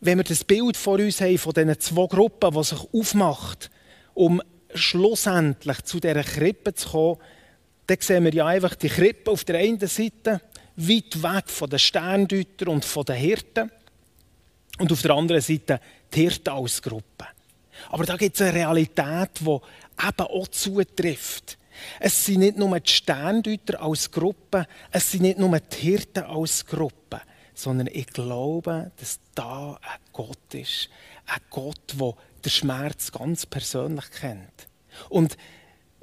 Wenn wir das Bild vor uns haben von diesen zwei Gruppen, die sich aufmacht, um schlussendlich zu dieser Krippe zu kommen, dann sehen wir ja einfach die Krippe auf der einen Seite, weit weg von den Sterndeutern und von den Hirten. Und auf der anderen Seite die Hirten als Gruppe. Aber da gibt es eine Realität, die eben auch zutrifft. Es sind nicht nur die Sterndeuter als Gruppe, es sind nicht nur die Hirten als Gruppe, sondern ich glaube, dass da ein Gott ist. Ein Gott, der den Schmerz ganz persönlich kennt. Und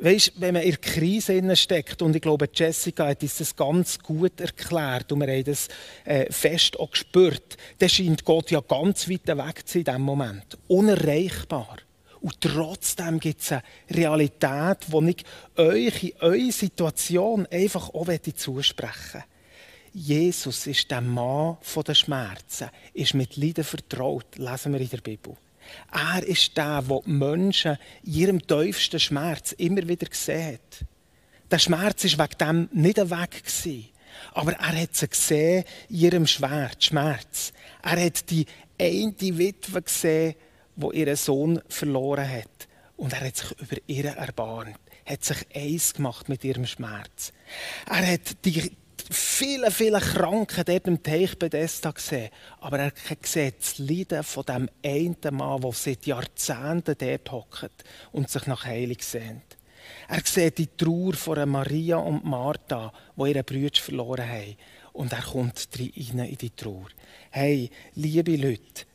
Weißt, wenn man in der Krise steckt, und ich glaube, Jessica hat uns das ganz gut erklärt und wir haben das äh, fest auch gespürt, dann scheint Gott ja ganz weit weg zu sein in diesem Moment. Unerreichbar. Und trotzdem gibt es eine Realität, die ich euch in eure Situation einfach auch zusprechen möchte. Jesus ist der Mann der Schmerzen, ist mit Leiden vertraut, lesen wir in der Bibel. Er ist der, der die Menschen in ihrem tiefsten Schmerz immer wieder gesehen hat. Der Schmerz war wegen dem nicht weg. Aber er hat sie gesehen in ihrem Schmerz. Er hat die eine Witwe gesehen, die ihren Sohn verloren hat. Und er hat sich über ihren erbarmt, hat sich eins gemacht mit ihrem Schmerz. Er hat die viele, viele Kranken dort im Teich Bethesda gesehen. Aber er hat gesehen das Leiden von dem einen Mann, der seit Jahrzehnten dort hockt und sich nach Heilung sehnt. Er sieht die Trauer von Maria und Martha, die ihre Brüder verloren haben. Und er kommt rein in die Trauer. Hey, liebe Leute,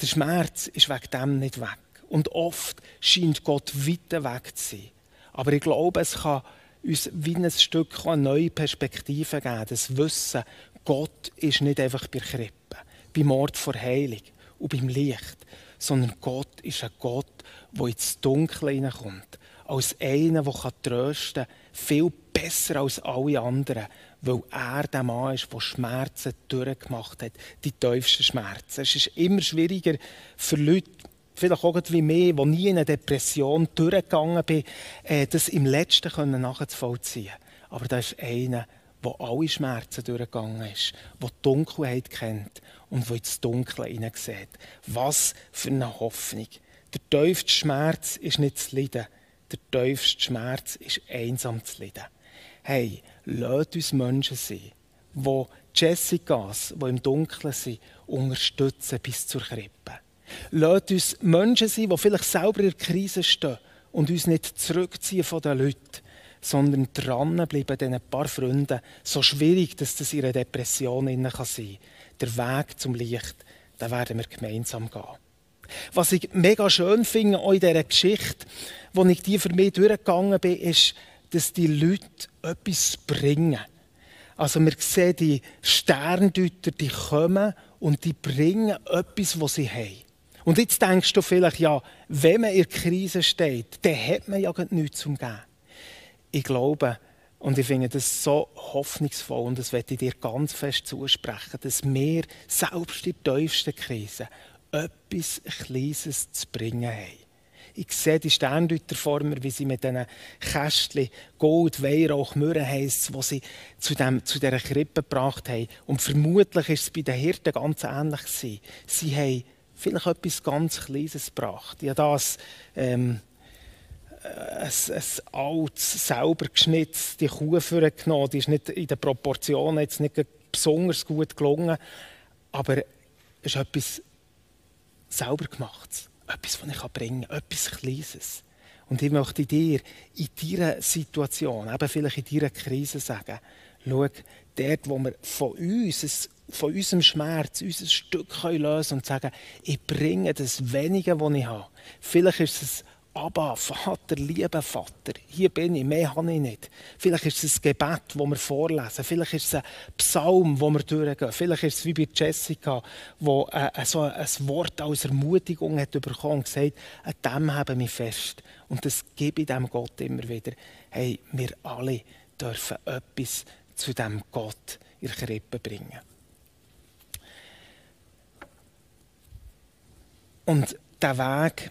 der Schmerz ist wegen dem nicht weg. Und oft scheint Gott weiter weg zu sein. Aber ich glaube, es kann uns wie ein Stück eine neue Perspektive geben. Das Wissen, Gott ist nicht einfach bei Krippe, beim Ort vor Heilung und beim Licht, sondern Gott ist ein Gott, der ins Dunkle hineinkommt. Als einer, der trösten kann, viel besser als alle anderen, weil er der Mann ist, der Schmerzen durchgemacht hat, die tiefsten Schmerzen. Es ist immer schwieriger für Leute, vielleicht auch wie mir, die nie in eine Depression durchgegangen bin, äh, das im Letzten nachzuvollziehen Aber da ist einer, der alle Schmerzen durchgegangen ist, der die Dunkelheit kennt und der ins Dunkle hineinsieht. Was für eine Hoffnung. Der tiefste Schmerz ist nicht das Leiden. Der tiefste Schmerz ist einsam zu leiden. Hey, lasst uns Menschen sein, die Jessicas, die im Dunkeln sind, unterstützen bis zur Krippe. Lasst uns Menschen sein, die vielleicht selber in der Krise stehen und uns nicht zurückziehen von den Leuten, sondern dranbleiben, diesen paar Freunden, so schwierig, dass das ihre Depression sein kann. Der Weg zum Licht, den werden wir gemeinsam gehen. Was ich mega schön finde, auch in dieser Geschichte, wo ich die für mich durchgegangen bin, ist, dass die Leute etwas bringen. Also wir sehen die Sterndeuter, die kommen und die bringen etwas, was sie haben. Und jetzt denkst du vielleicht, ja, wenn man in der Krise steht, dann hat man ja nichts zum Geben. Ich glaube, und ich finde das so hoffnungsvoll und das werde ich dir ganz fest zusprechen, dass wir selbst in der tiefsten Krise etwas Kleines zu bringen haben. Ich sehe die Sterndeuter vor mir, wie sie mit diesen Kästchen Gold, Weihrauch, Myrrhe heisst, die sie zu, dem, zu dieser Krippe gebracht haben. Und vermutlich war es bei den Hirten ganz ähnlich. Gewesen. Sie haben vielleicht etwas ganz Kleines gebracht. Habe das ähm, ein, ein altes, sauber geschnitzte Kuh genommen. Die ist nicht in den Proportionen jetzt nicht besonders gut gelungen, aber es ist etwas sauber gemachtes. Etwas, was ich bringen kann, etwas Kleines. Und ich möchte dir in dieser Situation, eben vielleicht in dieser Krise sagen, schau, dort, wo wir von uns, von unserem Schmerz, unser Stück lösen und sagen, ich bringe das Wenige, was ich habe. Vielleicht ist es Abba, Vater, lieber Vater, hier bin ich, mehr habe ich nicht. Vielleicht ist es ein Gebet, das wir vorlesen. Vielleicht ist es ein Psalm, wo wir durchgehen. Vielleicht ist es wie bei Jessica, wo äh, so ein Wort als Ermutigung hat bekommen und gesagt, an dem haben wir fest. Und das gebe ich dem Gott immer wieder. Hey, wir alle dürfen etwas zu dem Gott in die Krippe bringen. Und der Weg,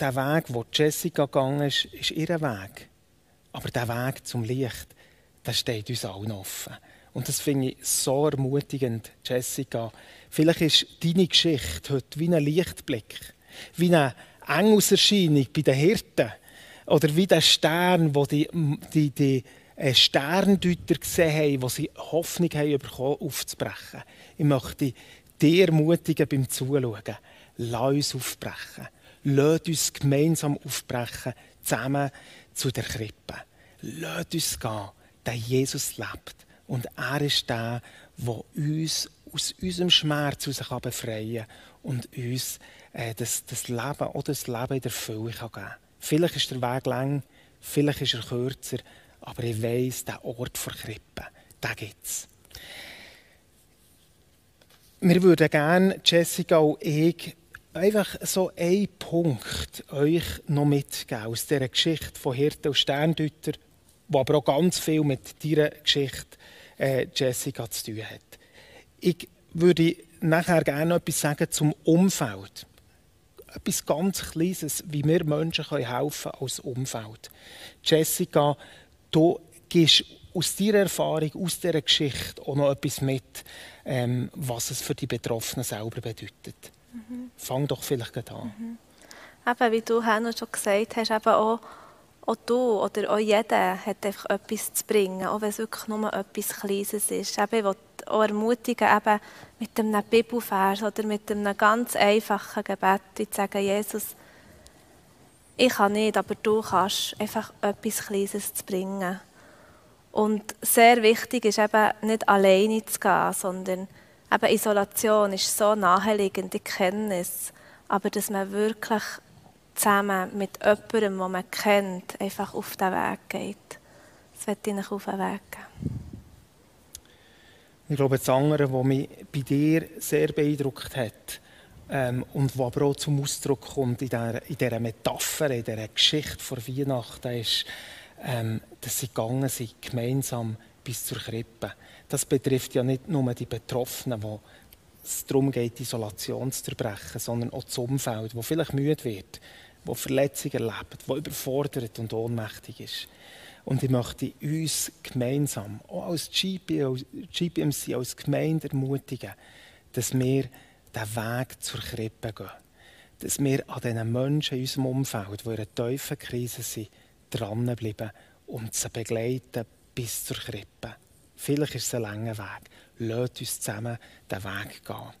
der Weg, wo Jessica gegangen ist, ist ihr Weg. Aber der Weg zum Licht, der steht uns allen offen. Und das finde ich so ermutigend, Jessica. Vielleicht ist deine Geschichte heute wie ein Lichtblick, wie eine Engelserscheinung bei den Hirten oder wie der Stern, wo die, die, die äh, Sterndeuter gesehen haben, wo sie Hoffnung haben bekommen, aufzubrechen. Ich möchte dich ermutigen beim Zuschauen. Lass uns aufbrechen. Lass uns gemeinsam aufbrechen, zusammen zu der Krippe. Lass uns gehen, der Jesus lebt. Und er ist der, der uns aus unserem Schmerz heraus befreien kann und uns äh, das, das Leben oder das Leben in der Fülle geben kann. Vielleicht ist der Weg lang, Vielleicht ist er kürzer, aber ich weiß, der Ort vor Krippe, den gibt es. Wir würden gerne, Jessica und ich, einfach so einen Punkt euch noch mitgeben aus dieser Geschichte von Hirte und Sterndeuter, die aber auch ganz viel mit deiner Geschichte, äh, Jessica, zu tun hat. Ich würde nachher gerne noch etwas sagen zum Umfeld. Etwas ganz Kleines, wie wir Menschen helfen können als Umfeld. Jessica, du gibst aus deiner Erfahrung, aus dieser Geschichte auch noch etwas mit, ähm, was es für die Betroffenen selber bedeutet. Mhm. Fang doch vielleicht an. Mhm. Eben, wie du Hanno schon gesagt hast, eben auch, auch du oder auch jeder hat einfach etwas zu bringen, auch wenn es wirklich nur etwas Kleines ist. Eben, ich will auch ermutigen, eben mit einem Bibelvers oder mit einem ganz einfachen Gebet zu sagen, Jesus, ich kann nicht, aber du kannst einfach etwas Kleines zu bringen. Und sehr wichtig ist eben nicht alleine zu gehen, sondern eben Isolation ist so naheliegend, ich kenne es, aber dass man wirklich zusammen mit jemandem, den man kennt, einfach auf den Weg geht. Das wird ich auf den Weg geben. Ich glaube, das andere, was mich bei dir sehr beeindruckt hat ähm, und was aber auch zum Ausdruck kommt in dieser, in dieser Metapher, in dieser Geschichte vor Weihnachten, ist, ähm, dass sie gegangen sind, gemeinsam bis zur Krippe. Das betrifft ja nicht nur die Betroffenen, wo es darum geht, Isolation zu zerbrechen, sondern auch das Umfeld, wo vielleicht müde wird, wo Verletzungen erlebt, wo überfordert und ohnmächtig ist. Und ich möchte uns gemeinsam, auch als GPMC, als Gemeinde ermutigen, dass wir den Weg zur Krippe gehen. Dass wir an diesen Menschen in unserem Umfeld, die in einer tiefen Krise sind, dranbleiben und sie begleiten bis zur Krippe. Vielleicht ist es ein langer Weg. Lasst uns zusammen den Weg gehen.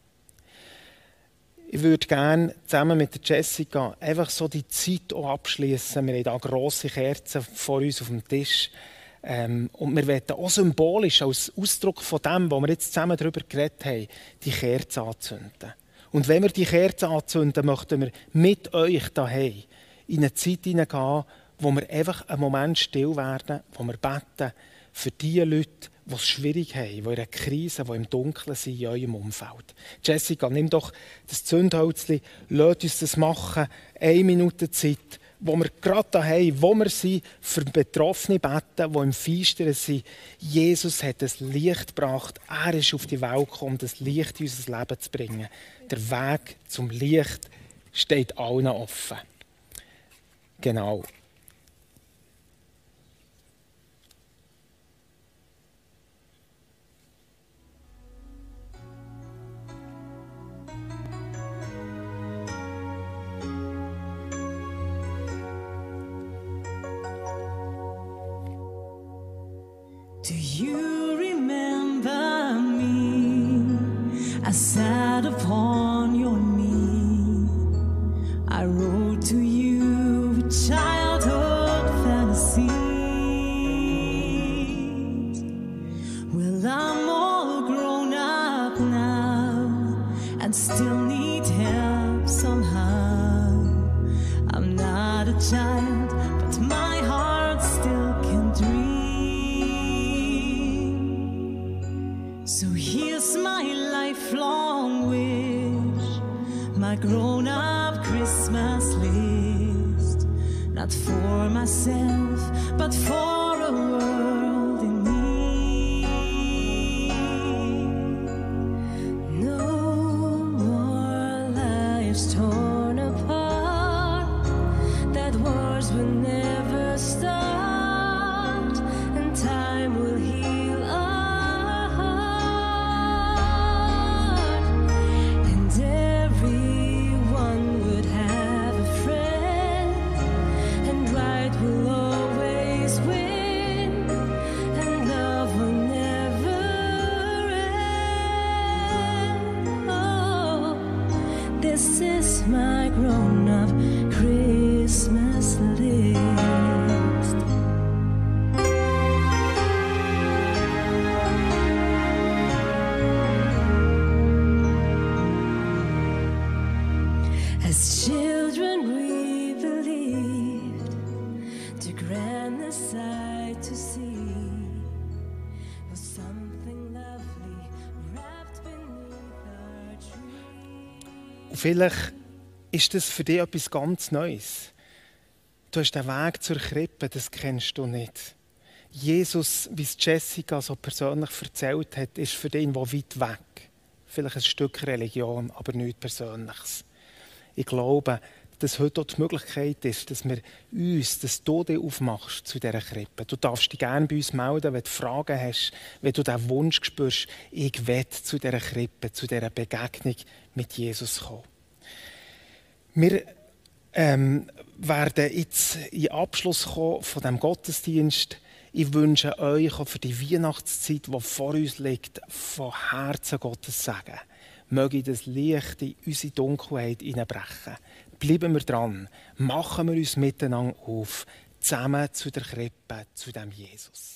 Ich würde gerne zusammen mit Jessica einfach so die Zeit abschließen. Wir haben hier grosse Kerzen vor uns auf dem Tisch. Ähm, und wir wollen auch symbolisch als Ausdruck von dem, wo wir jetzt zusammen darüber geredet haben, die Kerzen anzünden. Und wenn wir die Kerzen anzünden, möchten wir mit euch daheim in eine Zeit hineingehen, wo wir einfach einen Moment still werden, wo wir beten für die Leute, die es schwierig haben, die in einer Krise, die im Dunkeln sind in eurem Umfeld. Jessica, nimm doch das Zündholzchen, lass uns das machen, eine Minute Zeit, wo wir gerade daheim, wo wir sind, für Betroffene beten, die im Feistern sind. Jesus hat das Licht gebracht. Er ist auf die Welt gekommen, das Licht in unser Leben zu bringen. Der Weg zum Licht steht allen offen. Genau. Do you this is my grown up Christmas vielleicht ist das für dich etwas ganz Neues. Du hast den Weg zur Krippe, das kennst du nicht. Jesus, wie es Jessica so persönlich erzählt hat, ist für dich wo weit weg. Vielleicht ein Stück Religion, aber nichts Persönliches. Ich glaube, dass heute auch die Möglichkeit ist, dass wir uns, dass du dich aufmachst zu dieser Krippe. Du darfst dich gerne bei uns melden, wenn du Fragen hast, wenn du diesen Wunsch spürst, ich will zu dieser Krippe, zu dieser Begegnung mit Jesus kommen. Wir ähm, werden jetzt in Abschluss kommen von dem Gottesdienst. Ich wünsche euch für die Weihnachtszeit, die vor uns liegt, von Herzen Gottes Segen. Möge das Licht in unsere Dunkelheit hineinbrechen. Bleiben wir dran. Machen wir uns miteinander auf, zusammen zu der Krippe, zu dem Jesus.